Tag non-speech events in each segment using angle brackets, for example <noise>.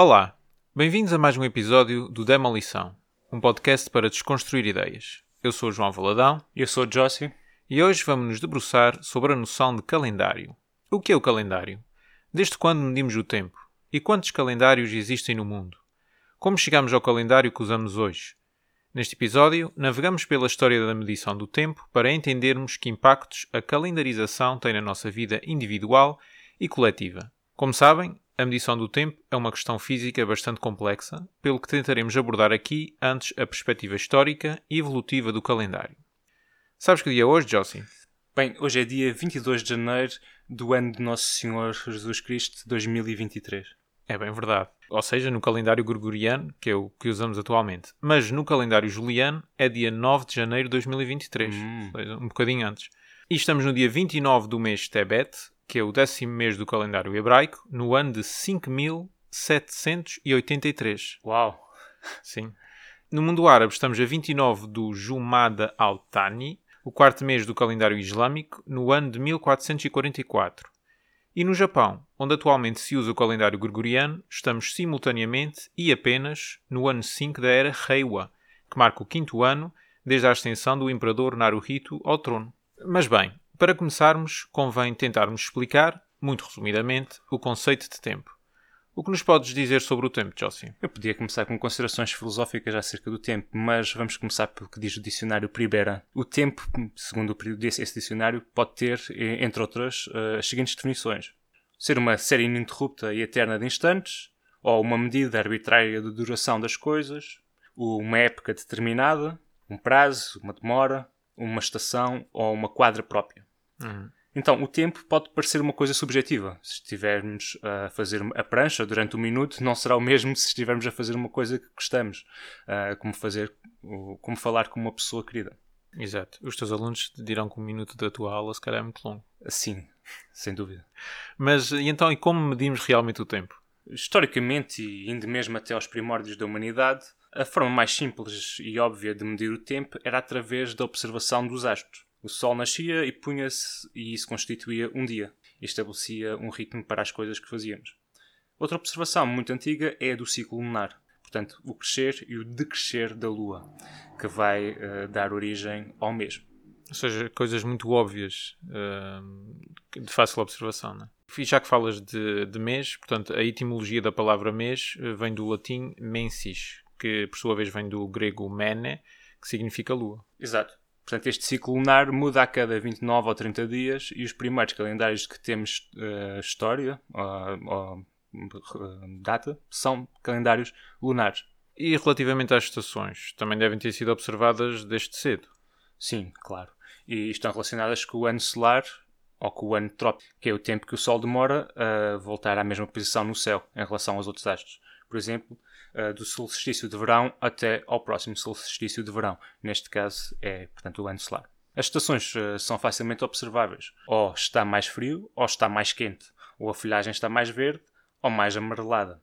Olá, bem-vindos a mais um episódio do Demolição, um podcast para desconstruir ideias. Eu sou o João Valadão Eu sou o Jossi. e hoje vamos nos debruçar sobre a noção de calendário. O que é o calendário? Desde quando medimos o tempo? E quantos calendários existem no mundo? Como chegamos ao calendário que usamos hoje? Neste episódio, navegamos pela história da medição do tempo para entendermos que impactos a calendarização tem na nossa vida individual e coletiva. Como sabem, a medição do tempo é uma questão física bastante complexa, pelo que tentaremos abordar aqui antes a perspectiva histórica e evolutiva do calendário. Sabes que dia é hoje, Jossi? Bem, hoje é dia 22 de janeiro do ano de Nosso Senhor Jesus Cristo 2023. É bem verdade. Ou seja, no calendário gregoriano, que é o que usamos atualmente. Mas no calendário juliano é dia 9 de janeiro de 2023. Hum. Um bocadinho antes. E estamos no dia 29 do mês Tebet, que é o décimo mês do calendário hebraico, no ano de 5783. Uau! Sim. No mundo árabe estamos a 29 do Jumada al-Thani, o quarto mês do calendário islâmico, no ano de 1444. E no Japão, onde atualmente se usa o calendário gregoriano, estamos simultaneamente e apenas no ano 5 da era Reiwa, que marca o quinto ano desde a ascensão do imperador Naruhito ao trono. Mas bem, para começarmos, convém tentarmos explicar, muito resumidamente, o conceito de tempo. O que nos podes dizer sobre o tempo, Jossi? Eu podia começar com considerações filosóficas acerca do tempo, mas vamos começar pelo que diz o dicionário Pribera. O tempo, segundo esse dicionário, pode ter, entre outras, eh, as seguintes definições: ser uma série ininterrupta e eterna de instantes, ou uma medida arbitrária de duração das coisas, uma época determinada, um prazo, uma demora, uma estação ou uma quadra própria. Então, o tempo pode parecer uma coisa subjetiva. Se estivermos a fazer a prancha durante um minuto, não será o mesmo <laughs> se estivermos a fazer uma coisa que gostamos, ah, como fazer, como falar com uma pessoa querida. Exato. Os teus alunos te dirão que um minuto da tua aula se calhar é muito longo. Assim, <laughs> sem dúvida. Mas e então, e como medimos realmente o tempo? Historicamente, e indo mesmo até aos primórdios da humanidade, a forma mais simples e óbvia de medir o tempo era através da observação dos astros. O Sol nascia e punha-se, e isso constituía um dia, e estabelecia um ritmo para as coisas que fazíamos. Outra observação muito antiga é a do ciclo lunar, portanto, o crescer e o decrescer da Lua, que vai eh, dar origem ao mesmo. Ou seja, coisas muito óbvias, hum, de fácil observação, não é? E já que falas de, de mês, portanto, a etimologia da palavra mês eh, vem do latim mensis, que por sua vez vem do grego mene, que significa lua. Exato. Portanto, este ciclo lunar muda a cada 29 ou 30 dias e os primeiros calendários que temos eh, história ou, ou, eh, data são calendários lunares. E relativamente às estações, também devem ter sido observadas desde cedo. Sim, claro. E estão relacionadas com o ano solar ou com o ano trópico, que é o tempo que o Sol demora a voltar à mesma posição no céu em relação aos outros astros. Por exemplo, eh, do solstício de verão até ao próximo solstício de verão. Neste caso é, portanto, o ano solar. As estações eh, são facilmente observáveis. Ou está mais frio, ou está mais quente. Ou a folhagem está mais verde, ou mais amarelada.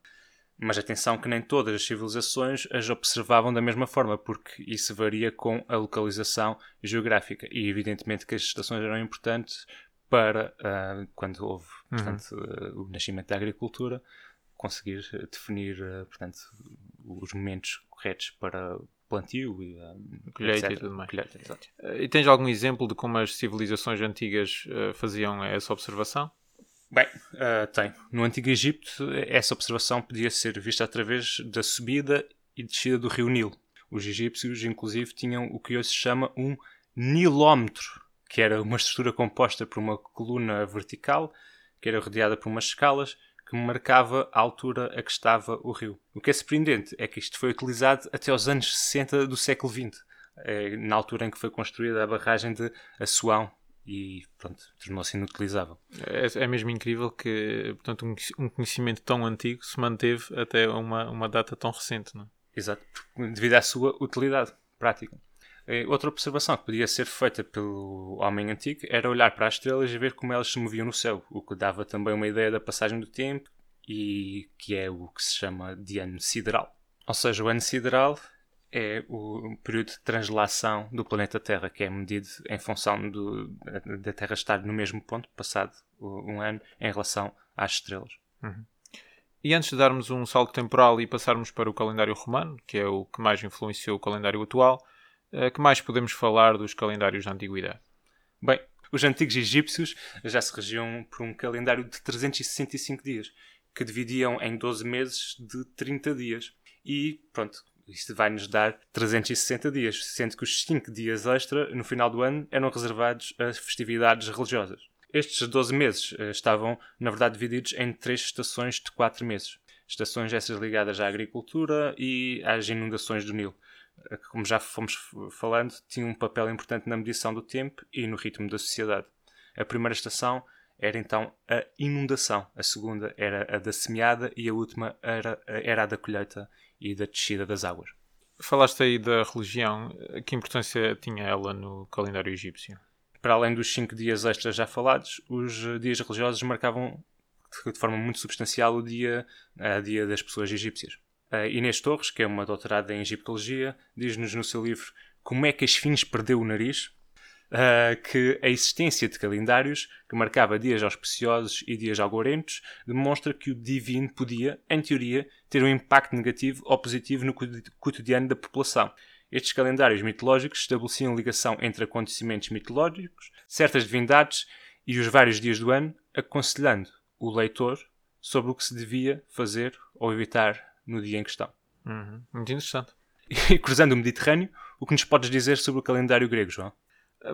Mas atenção que nem todas as civilizações as observavam da mesma forma, porque isso varia com a localização geográfica. E evidentemente que as estações eram importantes para, ah, quando houve portanto, ah, o nascimento da agricultura, conseguir ah, definir ah, portanto, os momentos corretos para plantio e ah, Colheita e tudo mais. Colheita. Eh, E tens algum exemplo de como as civilizações antigas eh, faziam essa observação? Bem, ah, tem. No Antigo Egito, essa observação podia ser vista através da subida e descida do rio Nilo. Os egípcios, inclusive, tinham o que hoje se chama um nilómetro, que era uma estrutura composta por uma coluna vertical, que era rodeada por umas escalas, que marcava a altura a que estava o rio. O que é surpreendente é que isto foi utilizado até aos anos 60 do século XX, eh, na altura em que foi construída a barragem de Assuão e, pronto, tornou-se inutilizável. É, é mesmo incrível que portanto, um, um conhecimento tão antigo se manteve até uma, uma data tão recente. Não é? Exato, devido à sua utilidade prática. Eh, Outra observação que podia ser feita pelo homem antigo era olhar para as estrelas e ver como elas se moviam no céu, o que dava também uma ideia da passagem do tempo e que é o que se chama de ano sideral. Ou seja, o ano sideral é o período de translação do planeta Terra, que é medido em função do- da Terra estar no mesmo ponto, passado um ano, em relação às estrelas. E antes de darmos um salto temporal e passarmos para o calendário romano, que é o que mais influenciou o calendário atual, que mais podemos falar dos calendários da antiguidade? Bem, os antigos egípcios já se regiam por um calendário de 365 dias, que dividiam em 12 meses de 30 dias. E pronto, isto vai nos dar 360 dias, sendo que os 5 dias extra no final do ano eram reservados a festividades religiosas. Estes 12 meses uh, estavam, na verdade, divididos em três estações de 4 meses. Estações essas ligadas à agricultura e às inundações do Nilo, como já fomos falando, tinham um papel importante na medição do tempo e no ritmo da sociedade. A primeira estação era então a inundação, a segunda era a da semeada e a última era, era a da colheita e da descida das águas. Falaste aí da religião. Que importância tinha ela no calendário egípcio? Para além dos cinco dias extras já falados, os dias religiosos marcavam de forma muito substancial o dia, a dia das pessoas egípcias. Inês Torres, que é uma doutorada em egiptologia, diz-nos no seu livro Como é que a Esfinge perdeu o nariz? uh, que a existência de calendários que marcava dias auspiciosos e dias algorentos demonstra que o divino podia, em teoria, ter um impacto negativo ou positivo no cotidiano da população. Estes calendários mitológicos estabeleciam ligação entre acontecimentos mitológicos, certas divindades e os vários dias do ano, aconselhando o leitor sobre o que se devia fazer ou evitar no dia em questão. Uhum. Muito interessante. <laughs> E cruzando o Mediterrâneo, o que nos podes dizer sobre o calendário grego, João?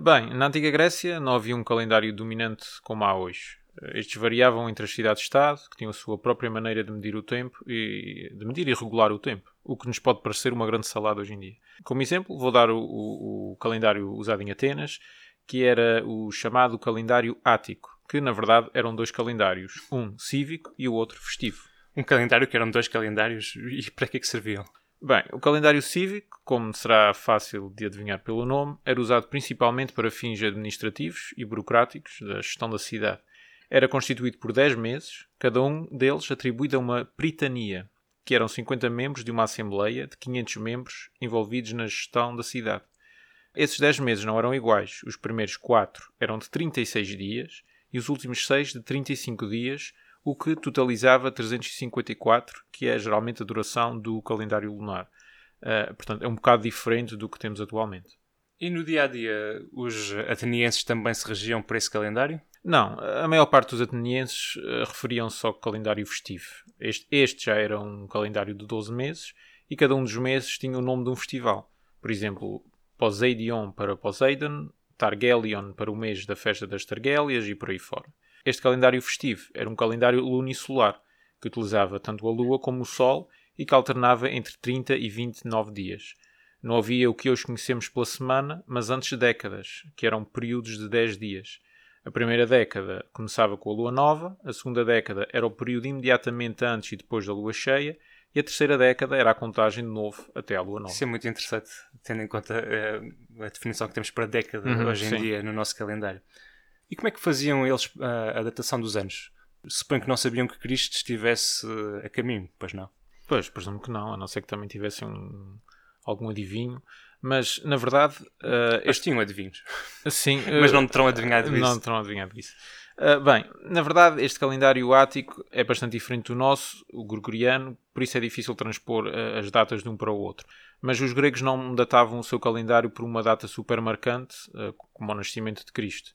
Bem, na antiga Grécia não havia um calendário dominante como há hoje. Estes variavam entre as cidades-estado, que tinham a sua própria maneira de medir o tempo e de medir e regular o tempo, o que nos pode parecer uma grande salada hoje em dia. Como exemplo, vou dar o, o, o calendário usado em Atenas, que era o chamado calendário ático, que na verdade eram dois calendários, um cívico e o outro festivo. Um calendário que eram dois calendários e para que é que serviam? Bem, o calendário cívico, como será fácil de adivinhar pelo nome, era usado principalmente para fins administrativos e burocráticos da gestão da cidade. Era constituído por 10 meses, cada um deles atribuído a uma pritania, que eram 50 membros de uma assembleia de 500 membros envolvidos na gestão da cidade. Esses 10 meses não eram iguais. Os primeiros 4 eram de 36 dias e os últimos 6 de 35 dias, o que totalizava 354, que é geralmente a duração do calendário lunar. Uh, portanto, é um bocado diferente do que temos atualmente. E no dia a dia, os atenienses também se regiam por esse calendário? Não, a maior parte dos atenienses uh, referiam-se ao calendário festivo. Este, este, já era um calendário de 12 meses e cada um dos meses tinha o nome de um festival. Por exemplo, Poseidion para Poseidon, Targelion para o mês da festa das Targélias e por aí fora. Este calendário festivo era um calendário lunisolar, que utilizava tanto a Lua como o Sol e que alternava entre 30 e 29 dias. Não havia o que hoje conhecemos pela semana, mas antes décadas, que eram períodos de 10 dias. A primeira década começava com a lua nova, a segunda década era o período imediatamente antes e depois da lua cheia, e a terceira década era a contagem de novo até à lua nova. Isso é muito interessante, tendo em conta uh, a definição que temos para década uhum, hoje em sim. dia no nosso calendário. E como é que faziam eles a, a datação dos anos? Suponho que não sabiam que Cristo estivesse a caminho, pois não? Pois, presumo que não, a não ser que também tivessem um, algum adivinho. Mas, na verdade... Uh, Eles tinham adivinhos. Sim. Uh, <laughs> mas não terão adivinhado isso. Não terão adivinhado isso. Uh, bem, na verdade, este calendário ático é bastante diferente do nosso, o gregoriano, por isso é difícil transpor uh, as datas de um para o outro. Mas os gregos não datavam o seu calendário por uma data super marcante, como o nascimento de Cristo.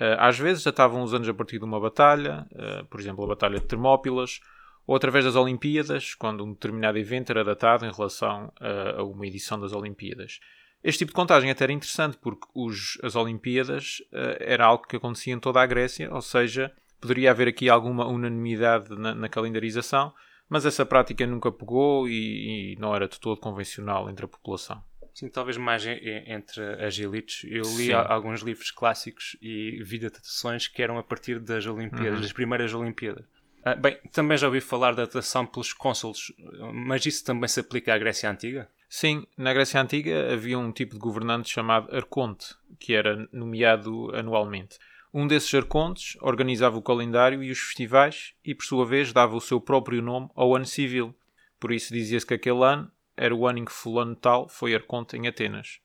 Eh, às vezes datavam os anos a partir de uma batalha, eh, por exemplo, a Batalha de Termópilas, ou através das Olimpíadas, quando um determinado evento era datado em relação a, uma edição das Olimpíadas. Este tipo de contagem até era interessante porque os, as Olimpíadas era algo que acontecia em toda a Grécia, ou seja, poderia haver aqui alguma unanimidade na, na calendarização, mas essa prática nunca pegou e, e, não era de todo convencional entre a população. Sim, talvez mais entre as elites. Eu li Sim. alguns livros clássicos e vi datações que eram a partir das Olimpíadas, uhum. das primeiras Olimpíadas. Ah, bem, também já ouvi falar da datação pelos cônsules, mas isso também se aplica à Grécia Antiga? Sim, na Grécia Antiga havia um tipo de governante chamado arconte, que era nomeado anualmente. Um desses arcontes organizava o calendário e os festivais e, por sua vez, dava o seu próprio nome ao ano civil. Por isso dizia-se que aquele ano era o ano em que fulano tal foi arconte em Atenas.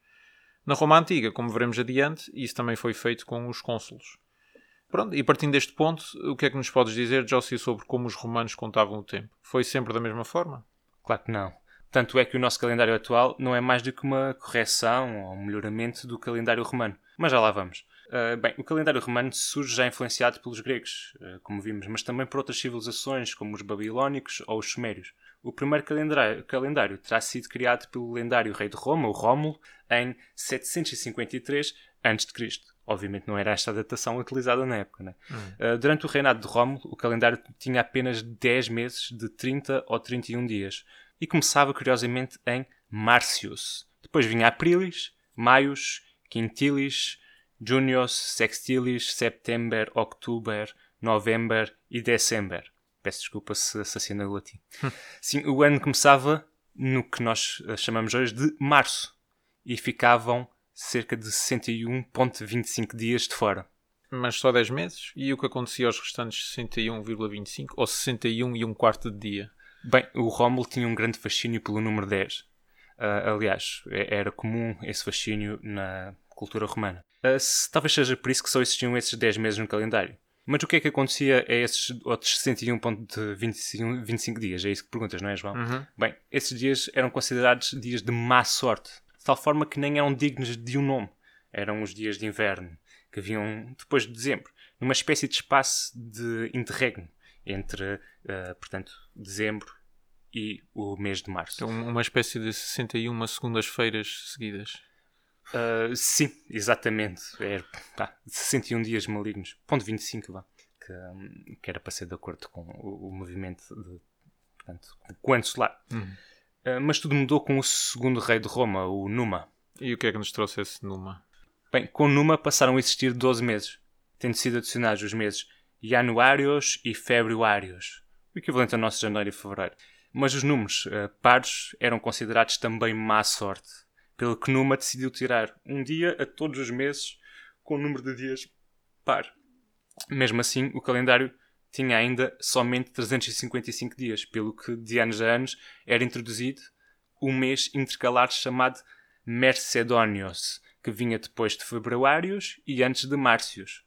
Na Roma Antiga, como veremos adiante, isso também foi feito com os cônsulos. Pronto, e partindo deste ponto, o que é que nos podes dizer, Jossi, sobre como os romanos contavam o tempo? Foi sempre da mesma forma? Claro que não. Tanto é que o nosso calendário atual não é mais do que uma correção ou um melhoramento do calendário romano. Mas já lá vamos. Uh, bem, o calendário romano surge já influenciado pelos gregos, uh, como vimos, mas também por outras civilizações, como os babilónicos ou os sumérios. O primeiro calendário, calendário terá sido criado pelo lendário rei de Roma, o Rómulo, em 753 a.C. Obviamente não era esta a datação utilizada na época. Né? Hum. Uh, durante o reinado de Rómulo, o calendário tinha apenas 10 meses de 30 ou 31 dias e começava curiosamente em Marcius. Depois vinha Aprilis, Maius, Quintilis, Junius, Sextilis, September, October, November e December. Peço desculpa se assassina o latim. Sim, o ano começava no que nós chamamos hoje de março e ficavam cerca de 61,25 dias de fora. Mas só 10 meses? E o que acontecia aos restantes 61,25 ou 61 e um quarto de dia? Bem, o Rómulo tinha um grande fascínio pelo número 10. Uh, ah, aliás, é, era comum esse fascínio na cultura romana. Uh, se, talvez seja por isso que só existiam esses 10 meses no calendário. Mas o que é que acontecia a esses outros 61.25 dias? É isso que perguntas, não é, João? Uhum. Bem, esses dias eram considerados dias de má sorte de tal forma que nem eram dignos de um nome. Eram os dias de inverno, que vinham depois de dezembro, numa espécie de espaço de interregno entre, uh, portanto, dezembro e o mês de março. Então, uma espécie de 61 segundas-feiras seguidas. Uh, sim, exatamente. É, pá, 61 dias malignos. Ponto 25, vá. Que, que era para ser de acordo com o, o movimento de, portanto, ano solar. Uhum. Ah, mas tudo mudou com o segundo rei de Roma, o Numa. E o que é que nos trouxe esse Numa? Bem, com Numa passaram a existir 12 meses, tendo sido adicionados os meses Januários e Februários, o equivalente ao nosso janeiro e fevereiro. Mas os números uh, pares eram considerados também má sorte, pelo que Numa decidiu tirar um dia a todos os meses com o número de dias par. Mesmo assim, o calendário tinha ainda somente 355 dias, pelo que de anos a anos era introduzido um mês intercalar chamado Mercedónios, que vinha depois de Februários e antes de Márcios.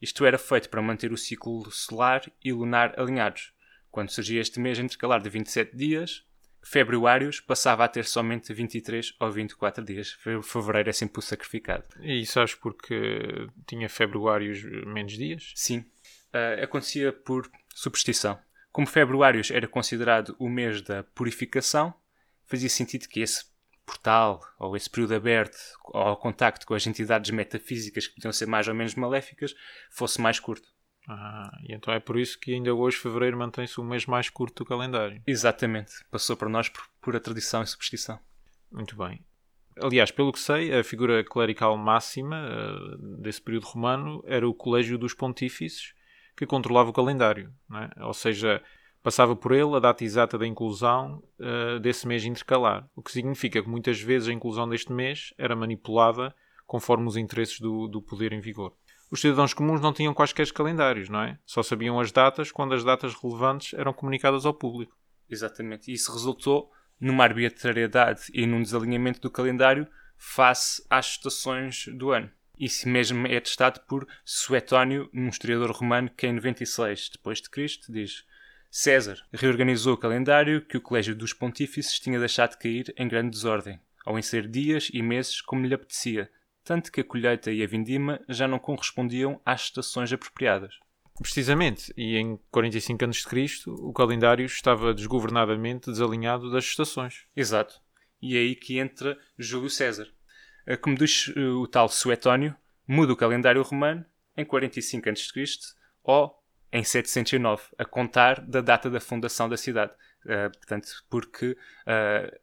Isto era feito para manter o ciclo solar e lunar alinhados. Quando surgia este mês intercalar de 27 dias, Februários passava a ter somente 23 ou 24 dias. Fevereiro é sempre o sacrificado. E sabes porque tinha Februários menos dias? Sim, uh, acontecia por superstição. Como Februários era considerado o mês da purificação, fazia sentido que esse portal, ou esse período aberto ao contacto com as entidades metafísicas que podiam ser mais ou menos maléficas, fosse mais curto. Ah, e então é por isso que ainda hoje, fevereiro, mantém-se o mês mais curto do calendário. Exatamente. Passou para nós por pura tradição e superstição. Muito bem. Aliás, pelo que sei, a figura clerical máxima uh, desse período romano era o Colégio dos Pontífices, que controlava o calendário, é? ou seja, passava por ele a data exata da inclusão uh, desse mês intercalar, o que significa que muitas vezes a inclusão deste mês era manipulada conforme os interesses do, do poder em vigor. Os cidadãos comuns não tinham quaisquer calendários, não é? Só sabiam as datas quando as datas relevantes eram comunicadas ao público. Exatamente. E isso resultou numa arbitrariedade e num desalinhamento do calendário face às estações do ano. Isso mesmo é atestado por Suetónio, um historiador romano que em 96 depois de Cristo diz César reorganizou o calendário que o Colégio dos Pontífices tinha deixado cair em grande desordem, ao inserir dias e meses como lhe apetecia, tanto que a colheita e a vindima já não correspondiam às estações apropriadas. Precisamente, e em 45 a.C. o calendário estava desgovernadamente desalinhado das estações. Exato. E é aí que entra Júlio César, como diz eh, o tal Suetónio, muda o calendário romano em 45 a.C. ou em 709, a contar da data da fundação da cidade. Uh, portanto, porque uh,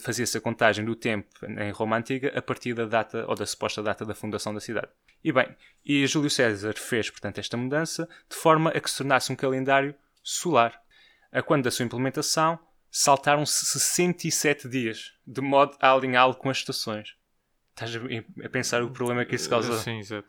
fazia-se a contagem do tempo em Roma Antiga a partir da data ou da suposta data da fundação da cidade. E bem, e Júlio César fez, portanto, esta mudança de forma a que se tornasse um calendário solar. A quando da sua implementação, saltaram-se 67 dias, de modo a alinhá-lo com as estações. Estás a pensar o problema que isso causa? Sim, exato.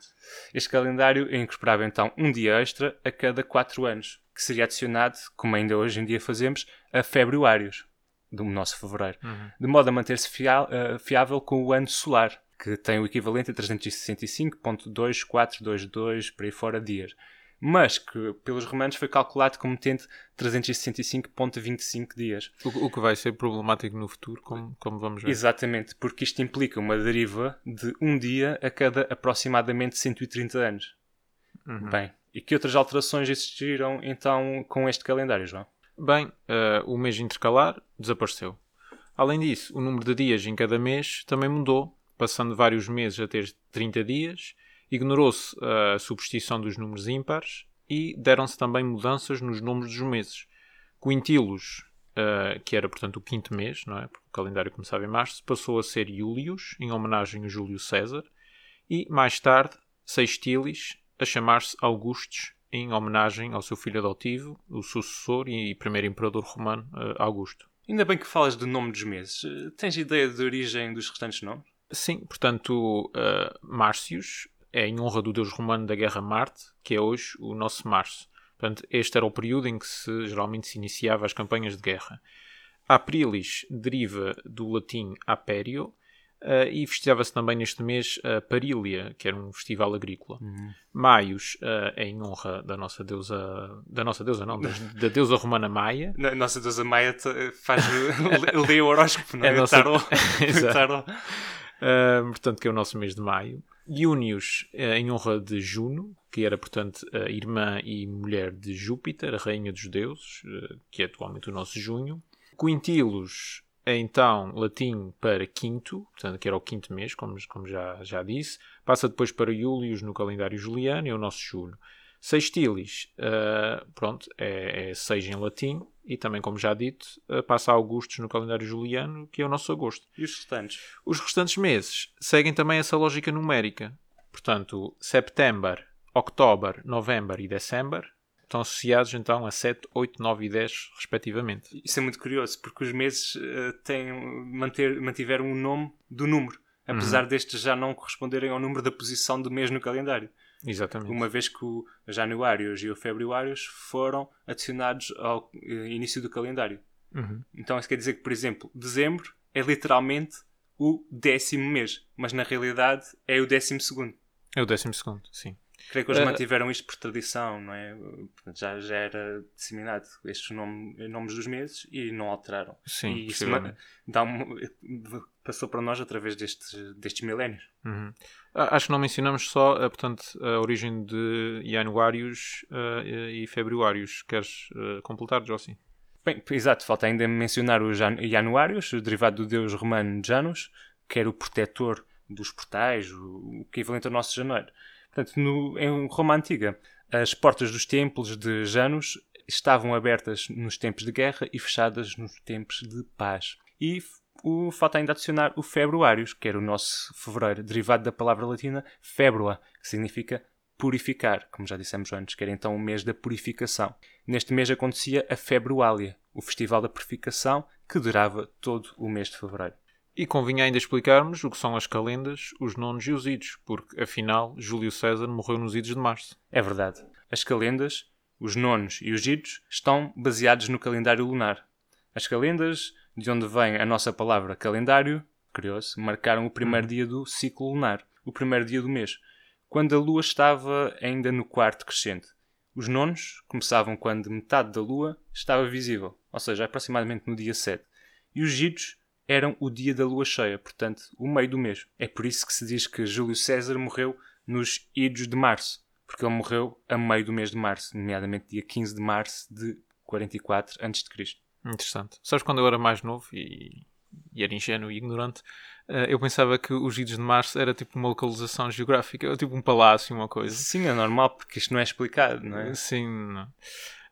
Este calendário incorporava então um dia extra a cada 4 anos, que seria adicionado, como ainda hoje em dia fazemos, a februários do nosso fevereiro, uhum. de modo a manter-se uh, fiável com o ano solar, que tem o equivalente a 365.2422 por aí fora dias mas que pelos romanos foi calculado como tendo 365.25 dias. O, o, que vai ser problemático no futuro, como, como vamos ver. Exatamente, porque isto implica uma deriva de um dia a cada aproximadamente 130 anos. Uhum. Bem, e que outras alterações existiram então com este calendário, João? Bem, uh, o mês intercalar desapareceu. Além disso, o número de dias em cada mês também mudou, passando vários meses a ter 30 dias Ignorou-se a substituição dos números ímpares e deram-se também mudanças nos números dos meses. Quintilos, uh, que era portanto o quinto mês, não é? porque o calendário começava em março, passou a ser Iulius, em homenagem a Júlio César, e mais tarde Sextilis, a chamar-se Augustus, em homenagem ao seu filho adotivo, o sucessor e primeiro imperador romano, uh, Augusto. Ainda bem que falas do nome dos meses. Tens ideia da origem dos restantes nomes? Sim, portanto, uh, Márcios é em honra do deus romano da guerra Marte, que é hoje o nosso março. Portanto, este era o período em que se, geralmente se iniciava as campanhas de guerra. Aprilis deriva do latim aperio uh, e festejava-se também neste mês a Parília, que era um festival agrícola. Uhum. Maios uh, é em honra da nossa deusa, da nossa deusa não, da, da deusa romana Maia. <laughs> A nossa deusa Maia faz ler o horóscopo, não é? <laughs> é nossa... Tarot. <laughs> Exato. Uh, portanto, que é o nosso mês de maio. Június uh, em honra de Juno, que era, portanto, a irmã e mulher de Júpiter, a rainha dos deuses, que é atualmente o nosso junho. Quintilos então latim para quinto, portanto, que era o quinto mês, como, como já, já disse. Passa depois para Július no calendário juliano e é o nosso julho. Sextilis, uh, pronto, é, é seis em latim e também, como já dito, uh, passa a Augustos no calendário juliano, que é o nosso agosto. E os restantes? Os restantes meses seguem também essa lógica numérica. Portanto, September, October, November e December estão associados então a 7, 8, 9 e 10, respectivamente. Isso é muito curioso, porque os meses uh, têm, manter, mantiveram o nome do número, apesar uhum. destes já não corresponderem ao número da posição do mês no calendário. Exatamente. Uma vez que o januários e o februários foram adicionados ao eh, início do calendário. Uhum. Então isso quer dizer que, por exemplo, dezembro é literalmente o décimo mês, mas na realidade é o décimo segundo. É o décimo segundo, sim. Creio que eles uh, mantiveram isto por tradição, não é? Já, já era disseminado estes nome, nomes dos meses e não alteraram. Sim, e isso dá um, <laughs> passou para nós através destes, destes milénios. Uhum. Acho que não mencionamos só eh, portanto, a origem de Januários uh, e Februários. Queres uh, completar, Jossi? Bem, exato, falta ainda mencionar o Januários, derivado do deus romano Janus, que era o protetor dos portais, o equivalente ao nosso janeiro. Portanto, no, em Roma Antiga, as portas dos templos de Janus estavam abertas nos tempos de guerra e fechadas nos tempos de paz. E o, falta ainda adicionar o Februários, que era o nosso fevereiro, derivado da palavra latina februa, que significa purificar, como já dissemos antes, que era então o mês da purificação. Neste mês acontecia a Februália, o festival da purificação, que durava todo o mês de fevereiro. E convinha ainda explicarmos o que são as calendas, os nonos e os idos, porque afinal Júlio César morreu nos idos de março. É verdade. As calendas, os nonos e os idos estão baseados no calendário lunar. As calendas, de onde vem a nossa palavra calendário, criou-se, marcaram o primeiro uhum. dia do ciclo lunar, o primeiro dia do mês, quando a lua estava ainda no quarto crescente. Os nonos começavam quando metade da lua estava visível, ou seja, aproximadamente no dia 7. E os idos eram o dia da lua cheia, portanto, o meio do mês. É por isso que se diz que Júlio César morreu nos idos de março, porque ele morreu a meio do mês de março, nomeadamente dia 15 de março de 44 a.C. Interessante. Sabes quando eu era mais novo e, e era ingênuo e ignorante, uh, eu pensava que os idos de março era tipo uma localização geográfica, tipo um palácio, uma coisa. Sim, é normal, porque isto não é explicado, não é? Sim, não.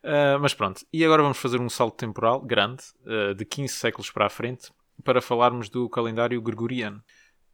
Uh, mas pronto, e agora vamos fazer um salto temporal grande, uh, de 15 séculos para a frente, para falarmos do calendário gregoriano.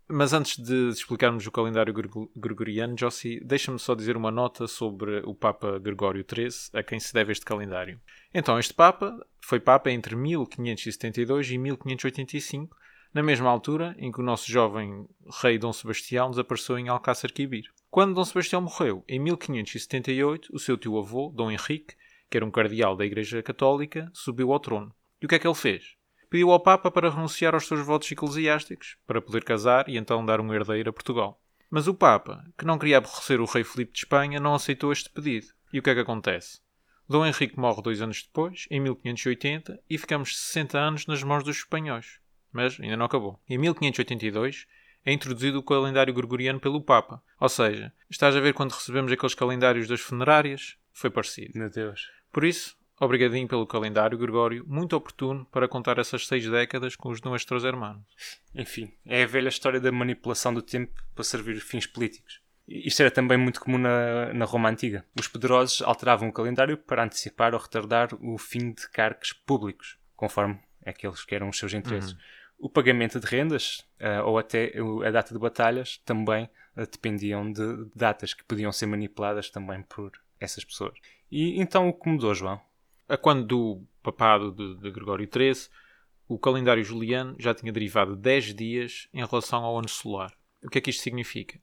Mas antes de explicarmos o calendário gregoriano, Jossi, deixa-me só dizer uma nota sobre o Papa Gregório XIII, a quem se deve este calendário. Então, este Papa foi Papa entre 1572 e 1585, na mesma altura em que o nosso jovem rei Dom Sebastião desapareceu em Alcácer Quibir. Quando Dom Sebastião morreu, em 1578, o seu tio-avô, Dom Henrique, que era um cardeal da Igreja Católica, subiu ao trono. E o que é que ele fez? Pediu ao Papa para renunciar aos seus votos eclesiásticos, para poder casar e então dar um herdeiro a Portugal. Mas o Papa, que não queria aborrecer o rei Filipe de Espanha, não aceitou este pedido. E o que é que acontece? Dom Henrique morre dois anos depois, em 1580, e ficamos 60 anos nas mãos dos espanhóis. Mas ainda não acabou. Em 1582 é introduzido o calendário gregoriano pelo Papa. Ou seja, estás a ver quando recebemos aqueles calendários das funerárias? Foi parecido. Meu Deus. Por isso, obrigadinho pelo calendário Gregório, muito oportuno para contar essas seis décadas com os nossos hermanos. Enfim, é a velha história da manipulação do tempo para servir fins políticos. Isto era também muito comum na, na Roma Antiga. Os poderosos alteravam o calendário para antecipar ou retardar o fim de cargos públicos, conforme aqueles que eram os seus interesses. Uhum. O pagamento de rendas uh, ou até a data de batalhas também uh, dependiam de datas que podiam ser manipuladas também por essas pessoas. E então o que mudou, João? A quando do papado de, de Gregório XIII, o calendário juliano já tinha derivado 10 dias em relação ao ano solar. O que é que isto significa?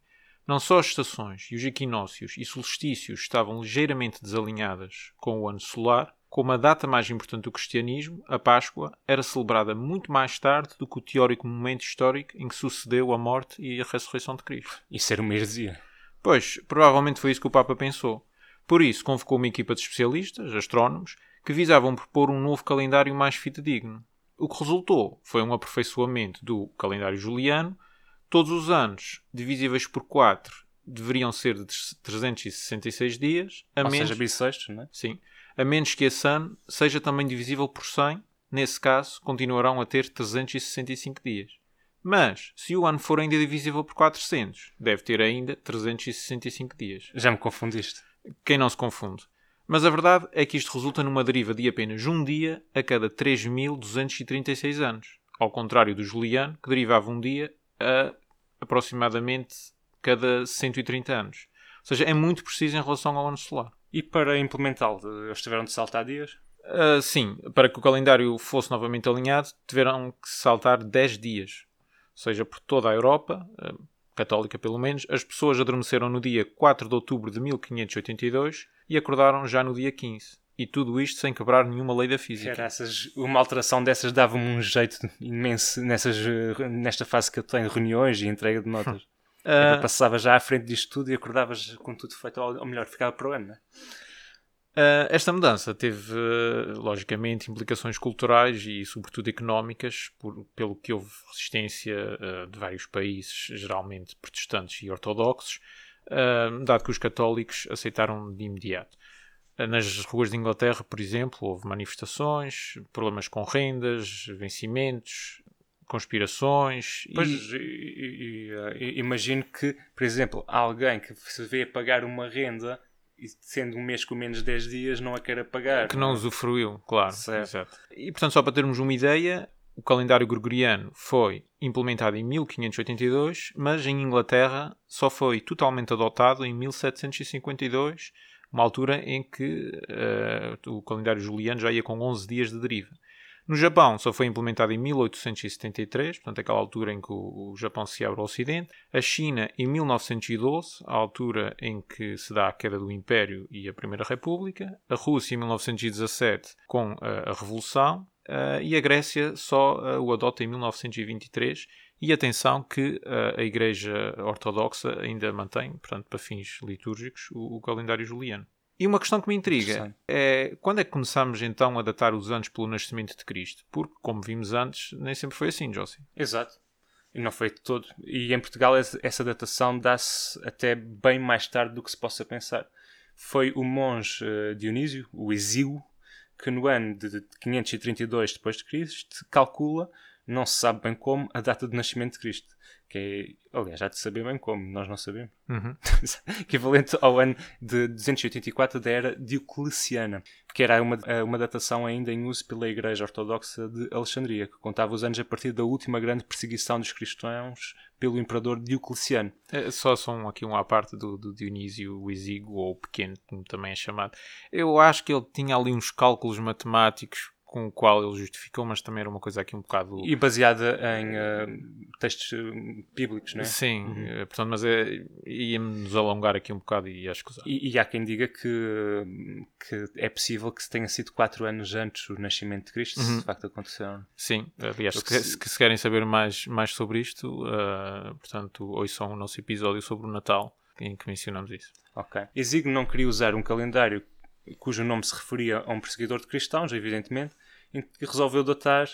Não só as estações e os equinócios e solstícios estavam ligeiramente desalinhadas com o ano solar, como a data mais importante do cristianismo, a Páscoa, era celebrada muito mais tarde do que o teórico momento histórico em que sucedeu a morte e a ressurreição de Cristo. Isso era uma heresia. Pois, provavelmente foi isso que o Papa pensou. Por isso, convocou uma equipa de especialistas, astrónomos, que visavam propor um novo calendário mais fidedigno. O que resultou foi um aperfeiçoamento do calendário juliano, Todos os anos, divisíveis por 4, deveriam ser de 366 dias. A Ou menos, seja, bissextos, não é? Sim. A menos que esse ano seja também divisível por 100. Nesse caso, continuarão a ter 365 dias. Mas, se o ano for ainda divisível por 400, deve ter ainda 365 dias. Já me confundiste. Quem não se confunde. Mas a verdade é que isto resulta numa deriva de apenas um dia a cada 3.236 anos. Ao contrário do Juliano, que derivava um dia a aproximadamente cada 130 anos. Ou seja, é muito preciso em relação ao ano solar. E para implementá-lo, eles tiveram de saltar dias? Uh, sim, para que o calendário fosse novamente alinhado, tiveram que saltar 10 dias. Ou seja, por toda a Europa, uh, católica pelo menos, as pessoas adormeceram no dia 4 de outubro de 1582 e acordaram já no dia 15. E tudo isto sem quebrar nenhuma lei da física. Caraças, uma alteração dessas dava-me um jeito imenso nessas, nesta fase que eu tenho de reuniões e entrega de <laughs> notas. Uh, passava já à frente disto tudo e acordavas com tudo feito, ou melhor, ficava para o ano, não é? Uh, esta mudança teve, uh, logicamente, implicações culturais e, sobretudo, económicas, por, pelo que houve resistência uh, de vários países, geralmente protestantes e ortodoxos, dado que os católicos aceitaram de imediato. Nas ruas de Inglaterra, por exemplo, houve manifestações, problemas com rendas, vencimentos, conspirações. Pois, e... Imagino que, por exemplo, alguém que se vê pagar uma renda sendo um mês com menos 10 dias não a queira pagar. Que não, é? usufruiu, claro. Certo. E portanto, só para termos uma ideia, o calendário gregoriano foi implementado em 1582, mas em Inglaterra só foi totalmente adotado em 1752 uma altura em que uh, o calendário juliano já ia com 11 dias de deriva. No Japão só foi implementado em 1873, portanto, aquela altura em que o, Japão se abre ao Ocidente. A China em 1912, a altura em que se dá a queda do Império e a Primeira República. A Rússia em 1917, com uh, a Revolução. Uh, e a Grécia só uh, o adota em 1923 e atenção que uh, a Igreja Ortodoxa ainda mantém, portanto, para fins litúrgicos, o, o calendário juliano. E uma questão que me intriga é quando é que começamos então a datar os anos pelo nascimento de Cristo? Porque, como vimos antes, nem sempre foi assim, Josie. Exato. E não foi de todo. E em Portugal essa datação dá-se até bem mais tarde do que se possa pensar. Foi o monge uh, Dionísio, o Exíguo, que no ano de 532 d.C. calcula não se sabe bem como a data de nascimento de Cristo. Que é, aliás, já de saber bem como, nós não sabemos. Uhum. <laughs> Equivalente ao ano de 284 da era Diocleciana, que era uma, uma datação ainda em uso pela Igreja Ortodoxa de Alexandria, que contava os anos a partir da última grande perseguição dos cristãos pelo imperador Diocleciano. É, só são aqui um à parte do, do Dionísio o Exíguo, ou Pequeno, como também é chamado. Eu acho que ele tinha ali uns cálculos matemáticos com o qual ele justificou, mas também era uma coisa aqui um bocado. E baseada em uh, textos bíblicos, não é? Sim, uhum. portanto, mas é, íamos alongar aqui um bocado e acho que. E, e há quem diga que, que é possível que tenha sido 4 anos antes do nascimento de Cristo, uhum. se de facto aconteceu. Sim, aliás, se, se, se, querem saber mais, mais sobre isto, uh, portanto, ouçam o nosso episódio sobre o Natal em que mencionamos isso. Ok. Exigno não queria usar um calendário cujo nome se referia a um perseguidor de cristãos, evidentemente, e resolveu datar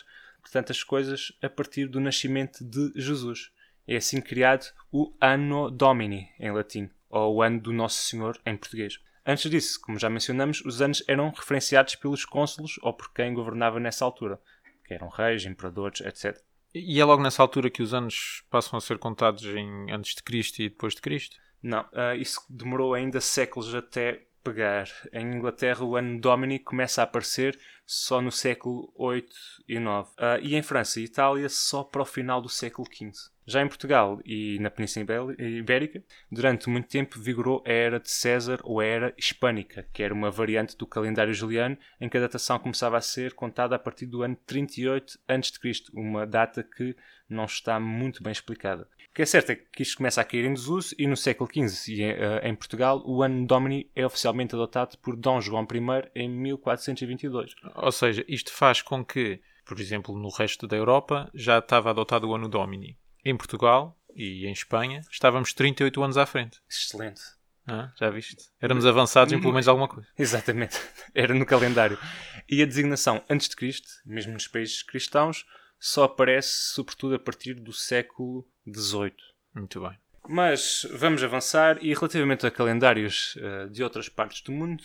tantas coisas a partir do nascimento de Jesus. É assim criado o Anno Domini, em latim, ou o Ano do Nosso Senhor, em português. Antes disso, como já mencionamos, os anos eram referenciados pelos cônsulos ou por quem governava nessa altura, que eram reis, imperadores, etc. E é logo nessa altura que os anos passam a ser contados em antes de Cristo e depois de Cristo? Não, uh, isso demorou ainda séculos até pegar. Em Inglaterra, o ano Domini começa a aparecer só no século VIII e IX. Uh, e em França e Itália, só para o final do século XV. Já em Portugal e na Península Ibérica, durante muito tempo vigorou a Era de César ou a Era Hispânica, que era uma variante do calendário juliano em que a datação começava a ser contada a partir do ano 38 a.C., uma data que não está muito bem explicada. O que é certo é que isto começa a cair em desuso e no século XV e eh, em Portugal o ano Domini é oficialmente adotado por Dom João I em 1422. Ou seja, isto faz com que, por exemplo, no resto da Europa já estava adotado o ano Domini em Portugal e em Espanha, estávamos 38 anos à frente. Excelente. Ah, já viste? Éramos avançados em pelo menos alguma coisa. <laughs> Exatamente. Era no calendário. E a designação antes de Cristo, mesmo nos países cristãos, só aparece sobretudo a partir do século XVIII. Muito bem. Mas vamos avançar e relativamente a calendários uh, de outras partes do mundo,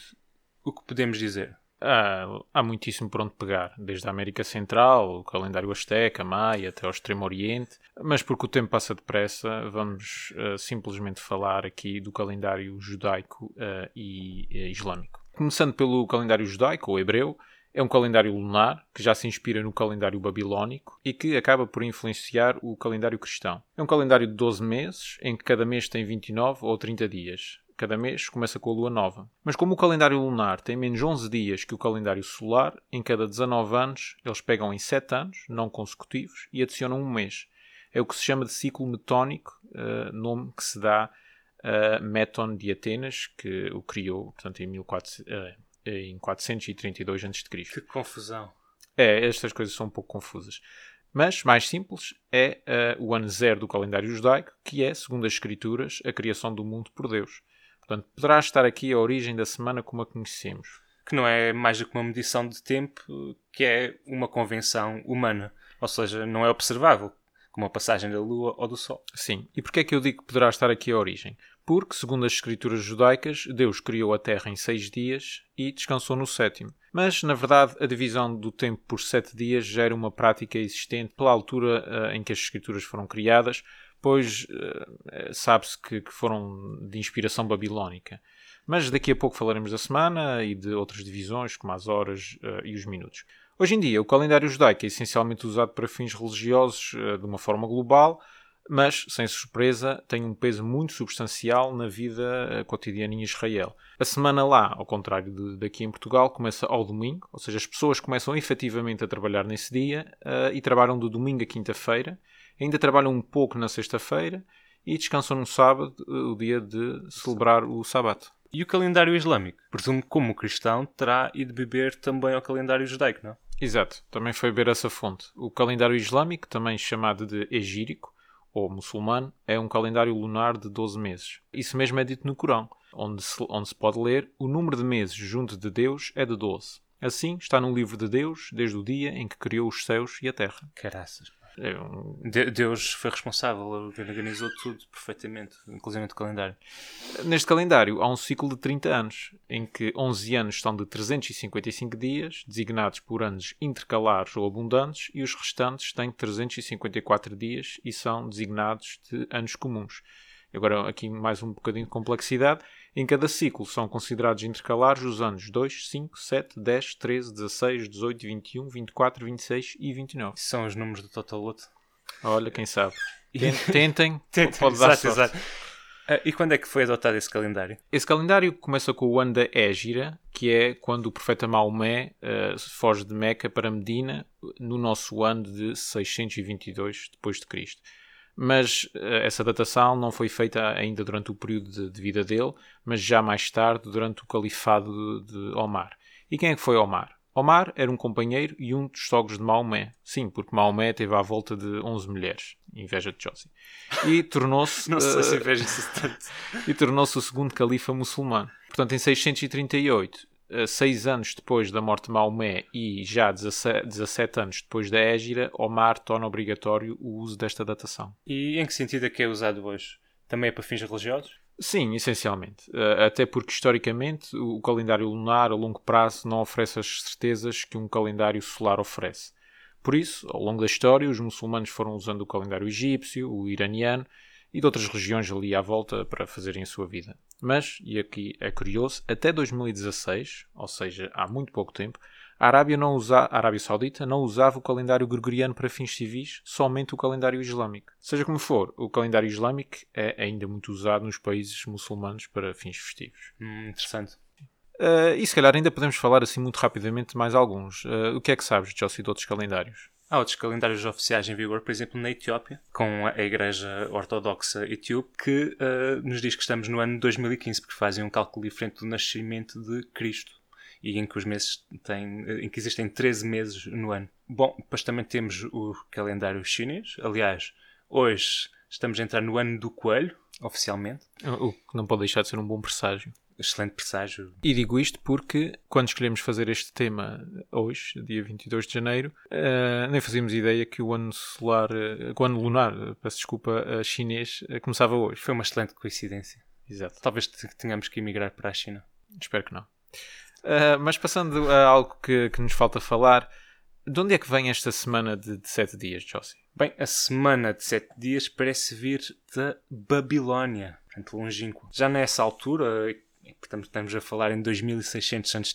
o que podemos dizer? há, há muitíssimo por onde pegar, desde a América Central, o calendário Azteca, Maia, até ao Extremo Oriente, mas porque o tempo passa depressa, vamos uh, simplesmente falar aqui do calendário judaico uh, e islâmico. Começando pelo calendário judaico, ou hebreu, é um calendário lunar que já se inspira no calendário babilónico e que acaba por influenciar o calendário cristão. É um calendário de 12 meses, em que cada mês tem 29 ou 30 dias cada mês começa com a lua nova. Mas como o calendário lunar tem menos 11 dias que o calendário solar, em cada 19 anos eles pegam em 7 anos, não consecutivos, e adicionam um mês. É o que se chama de ciclo metónico, uh, nome que se dá a Meton de Atenas, que o criou portanto, em, 1400, uh, em 432 a.C. Que confusão. É, estas coisas são um pouco confusas. Mas, mais simples, é uh, o ano zero do calendário judaico, que é, segundo as Escrituras, a criação do mundo por Deus. Portanto, poderá estar aqui a origem da semana como a conhecemos. Que não é mais do que uma medição de tempo, que é uma convenção humana. Ou seja, não é observável, como a passagem da Lua ou do Sol. Sim. E porquê é que eu digo que poderá estar aqui a origem? Porque, segundo as escrituras judaicas, Deus criou a Terra em seis dias e descansou no sétimo. Mas, na verdade, a divisão do tempo por sete dias já era uma prática existente pela altura uh, em que as escrituras foram criadas, pois uh, sabe-se que, que, foram de inspiração babilónica. Mas daqui a pouco falaremos da semana e de outras divisões, como as horas e os minutos. Hoje em dia, o calendário judaico é essencialmente usado para fins religiosos uh, de uma forma global, mas, sem surpresa, tem um peso muito substancial na vida cotidiana em Israel. A semana lá, ao contrário de, daqui em Portugal, começa ao domingo, ou seja, as pessoas começam efetivamente a trabalhar nesse dia e trabalham do domingo a quinta-feira, ainda trabalham um pouco na sexta-feira e descansam no sábado, o dia de celebrar o sábado. E o calendário islâmico? Presumo que, como cristão, terá ido beber também ao calendário judaico, não? Exato, também foi beber essa fonte. O calendário islâmico, também chamado de egírico, ou muçulmano, é um calendário lunar de 12 meses. Isso mesmo é dito no Corão, onde se, onde se pode ler o número de meses junto de Deus é de 12. Assim está no livro de Deus desde o dia em que criou os céus e a terra. Caraças. É de Deus foi responsável, ele organizou tudo perfeitamente, inclusive o calendário. Neste calendário há um ciclo de 30 anos, em que 11 anos são de 355 dias, designados por anos intercalares ou abundantes, e os restantes têm 354 dias e são designados de anos comuns. Agora, aqui mais um bocadinho de complexidade. Em cada ciclo são considerados intercalares os anos 2, 5, 7, 10, 13, 16, 18, 21, 24, 26 e 29. São os números do Totoloto. Olha, quem sabe. Tentem, <laughs> Tentem pode dar exato, sorte. Exato. Uh, e quando é que foi adotado esse calendário? Esse calendário começa com o ano da Égira, que é quando o profeta Maomé uh, foge de Meca para Medina no nosso ano de 622 depois de Cristo. Mas uh, essa datação não foi feita ainda durante o período de, de, vida dele, mas já mais tarde, durante o califado de, de Omar. E quem é que foi Omar? Omar era um companheiro e um dos sogros de Maomé. Sim, porque Maomé teve à volta de 11 mulheres. Inveja de Josie. E <laughs> tornou-se... Não sei se inveja tanto. <laughs> e tornou-se o segundo califa muçulmano. Portanto, em 638, uh, seis anos depois da morte de Maomé e já 17, 17 anos depois da Égira, Omar torna obrigatório o uso desta datação. E em que sentido é que é usado hoje? Também é para fins religiosos? Sim, essencialmente. Uh, até porque, historicamente, o calendário lunar a longo prazo não oferece as certezas que um calendário solar oferece. Por isso, ao longo da história, os muçulmanos foram usando o calendário egípcio, o iraniano e de outras regiões ali à volta para fazerem a sua vida. Mas, e aqui é curioso, até 2016, ou seja, há muito pouco tempo, a Arábia, não usa, a Arábia Saudita não usava o calendário gregoriano para fins civis, somente o calendário islâmico. Seja como for, o calendário islâmico é ainda muito usado nos países muçulmanos para fins festivos. Hum, interessante. Uh, e se calhar ainda podemos falar assim muito rapidamente de mais alguns. Uh, o que é que sabes, Josie, de outros calendários? Há outros calendários oficiais em vigor, por exemplo, na Etiópia, com a Igreja Ortodoxa Etíope, que uh, nos diz que estamos no ano 2015, porque fazem um cálculo diferente do nascimento de Cristo e em que os meses têm, em que existem 13 meses no ano. Bom, depois também temos o calendário chinês. Aliás, hoje estamos a entrar no ano do coelho, oficialmente. O que não pode deixar de ser um bom presságio. Excelente presságio. E digo isto porque, quando escolhemos fazer este tema hoje, dia 22 de janeiro, uh, nem fazíamos ideia que o ano solar, uh, o ano lunar, peço desculpa, uh, chinês, começava hoje. Foi uma excelente coincidência. Exato. Talvez tenhamos que emigrar para a China. Espero que não. Mas passando a algo que, que, nos falta falar, de onde é que vem esta semana de, de sete dias, Josie? Bem, a semana de sete dias parece vir da Babilónia, portanto longínqua. Já nessa altura, portanto estamos a falar em 2600 a.C.,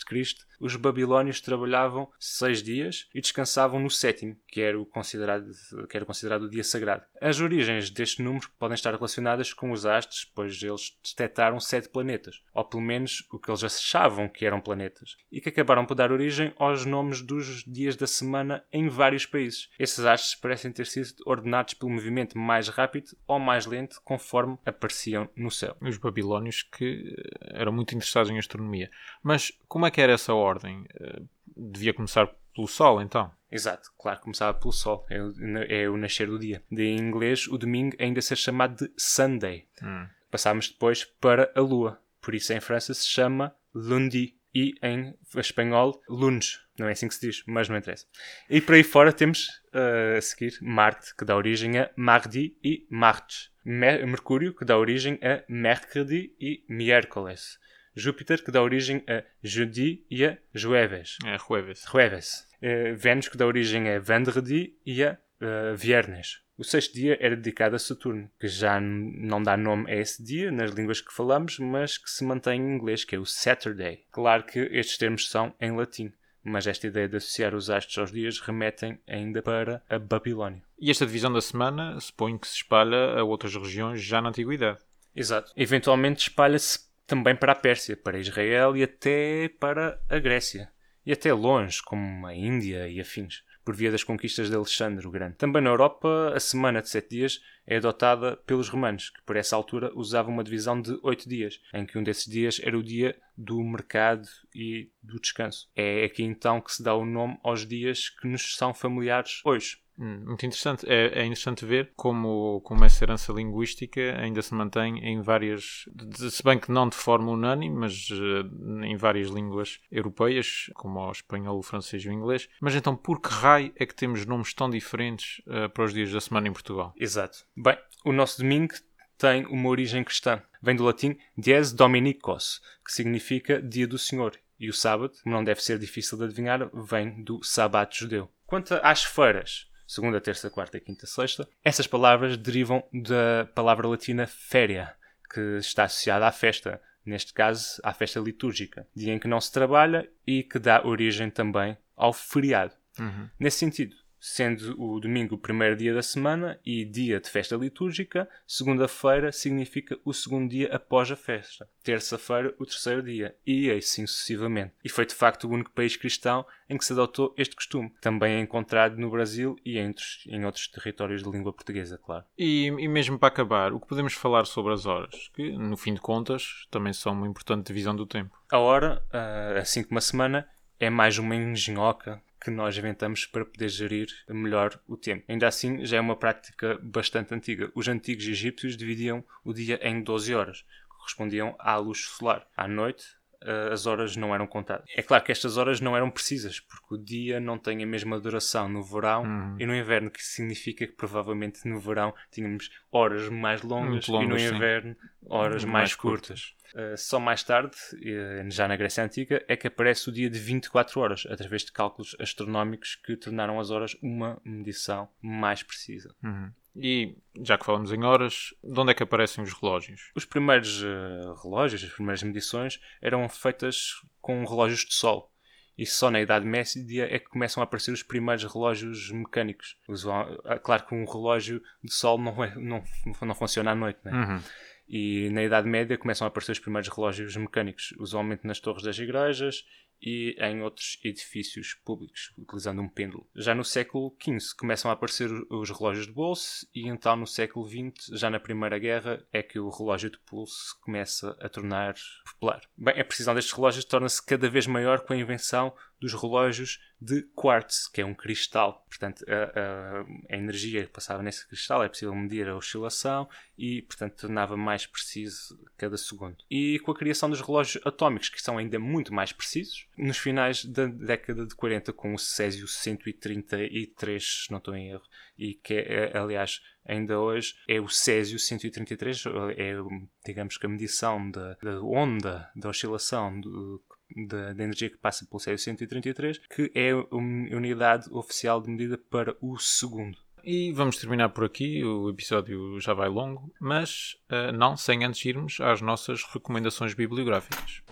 os babilónios trabalhavam seis dias e descansavam no sétimo, que era, o considerado, que era considerado o dia sagrado. As origens deste número podem estar relacionadas com os astros, pois eles detectaram sete planetas, ou pelo menos o que eles achavam que eram planetas, e que acabaram por dar origem aos nomes dos dias da semana em vários países. Esses astros parecem ter sido ordenados pelo movimento mais rápido ou mais lento conforme apareciam no céu. Os babilónios que eram muito interessados em astronomia. Mas como é que era essa ordem? Eh, devia começar pelo Sol, então? Exato, claro, começava pelo Sol. É o, é o nascer do dia. De, em inglês, o domingo ainda ser chamado de Sunday. Hum. Passámos depois para a Lua. Por isso, em França, se chama lundi. E em espanhol, lunes. Não é assim que se diz, mas não interessa. E por aí fora temos uh, a seguir Marte, que dá origem a mardi e martes. Mercúrio, que dá origem a mercredi e miércoles. Júpiter, que dá origem a jeudi e a jueves. É, jueves. Jueves. Uh, Vênus, que dá origem a vendredi e a uh, viernes. O sexto dia era dedicado a Saturno, que já não dá nome a esse dia nas línguas que falamos, mas que se mantém em inglês, que é o Saturday. Claro que estes termos são em latim, mas esta ideia de associar os astros aos dias remetem ainda para a Babilónia. E esta divisão da semana suponho que se espalha a outras regiões já na Antiguidade. Exato. Eventualmente espalha-se também para a Pérsia, para Israel e até para a Grécia. E até longe, como a Índia e afins, por via das conquistas de Alexandre o Grande. Também na Europa, a semana de sete dias é adotada pelos romanos, que por essa altura usavam uma divisão de oito dias, em que um desses dias era o dia do mercado e do descanso. É aqui então que se dá o nome aos dias que nos são familiares hoje. Hum, muito interessante. É, é, interessante ver como, como essa herança linguística ainda se mantém em várias, se bem que não de forma unânime, mas uh, em várias línguas europeias, como o espanhol, o francês e o inglês. Mas então, por que raio é que temos nomes tão diferentes uh, para os dias da semana em Portugal? Exato. Bem, o nosso domingo tem uma origem cristã. Vem do latim Dies Dominicos, que significa Dia do Senhor. E o sábado, não deve ser difícil de adivinhar, vem do sabato judeu. Quanto às feiras, segunda, terça, quarta, quinta, sexta. Essas palavras derivam da palavra latina féria, que está associada à festa, neste caso à festa litúrgica, dia em que não se trabalha e que dá origem também ao feriado. Uhum. Nesse sentido, sendo o domingo o primeiro dia da semana e dia de festa litúrgica, segunda-feira significa o segundo dia após a festa, terça-feira o terceiro dia, e assim sucessivamente. E foi de facto o único país cristão em que se adotou este costume, também é encontrado no Brasil e em outros, em outros territórios de língua portuguesa, claro. E, e mesmo para acabar, o que podemos falar sobre as horas, que no fim de contas também são uma importante divisão do tempo. A hora, ah, assim como a semana, é mais uma engenhoca que nós inventamos para poder gerir melhor o tempo. Ainda assim, já é uma prática bastante antiga. Os antigos egípcios dividiam o dia em 12 horas, que correspondiam à luz solar. À noite, as horas não eram contadas. É claro que estas horas não eram precisas, porque o dia não tem a mesma duração no verão Uhum. e no inverno, que significa que provavelmente no verão tínhamos horas mais longas, e no sim. inverno horas Mais mais, curtas. Uh, só mais tarde, eh, já na Grécia Antiga, é que aparece o dia de 24 horas, através de cálculos astronómicos que tornaram as horas uma medição mais precisa. Uhum. E já que falamos em horas, de onde é que aparecem os relógios? Os primeiros eh, relógios, as primeiras medições, eram feitas com relógios de sol. E só na Idade Média é que começam a aparecer os primeiros relógios mecânicos. Usual- ah, Claro que um relógio de sol não, é- não, não funciona à noite, né? Uhum. E na Idade Média começam a aparecer os primeiros relógios mecânicos, usualmente nas torres das igrejas e em outros edifícios públicos, utilizando um pêndulo. Já no século XV começam a aparecer os relógios de bolso e então no século XX, já na Primeira Guerra, é que o relógio de pulso começa a tornar popular. Bem, a precisão destes relógios torna-se cada vez maior com a invenção dos relógios de quartz, que é um cristal. Portanto, a, a- a energia que passava nesse cristal é possível medir a oscilação e, portanto, tornava mais preciso cada segundo. E com a criação dos relógios atómicos, que são ainda muito mais precisos, nos finais da década de 40, com o Césio 133, se não estou em erro, e que é, aliás, ainda hoje é o Césio 133, é, digamos que a medição da, da onda, da oscilação do, da, da energia que passa pelo Césio 133, que é a unidade oficial de medida para o segundo. E vamos terminar por aqui, o episódio já vai longo, mas ah, não sem antes irmos às nossas recomendações bibliográficas.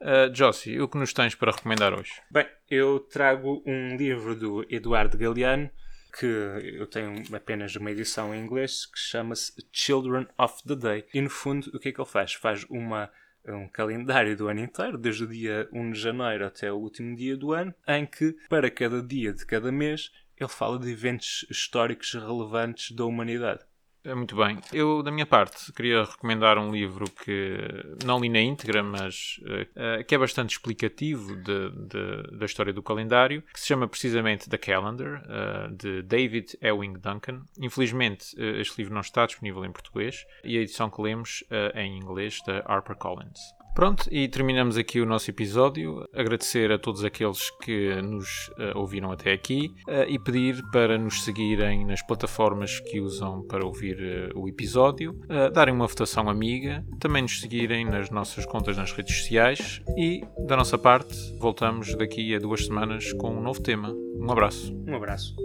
Uh, Jossi, o que nos tens para recomendar hoje? Bem, eu trago um livro do Eduardo Galeano, que eu tenho apenas uma edição em inglês, que chama-se Children of the Day. E no fundo, o que é que ele faz? Faz uma, um calendário do ano inteiro, desde o dia 1 de janeiro até o último dia do ano, em que, para cada dia de cada mês, ele fala de eventos históricos relevantes da humanidade. É, Muito bem. Eu, da minha parte, queria recomendar um livro que não li na íntegra, mas eh, que é bastante explicativo de- de- da história do calendário, que se chama precisamente The Calendar, eh, de David Ewing Duncan. Infelizmente, eh, este livro não está disponível em português e a edição que lemos é em inglês, da HarperCollins. Pronto, e terminamos aqui o nosso episódio. Agradecer a todos aqueles que nos eh, ouviram até aqui eh, e pedir para nos seguirem nas plataformas que usam para ouvir eh, o episódio, darem uma votação amiga, também nos seguirem nas nossas contas nas redes sociais e, da nossa parte, voltamos daqui a duas semanas com um novo tema. Um abraço. Um abraço.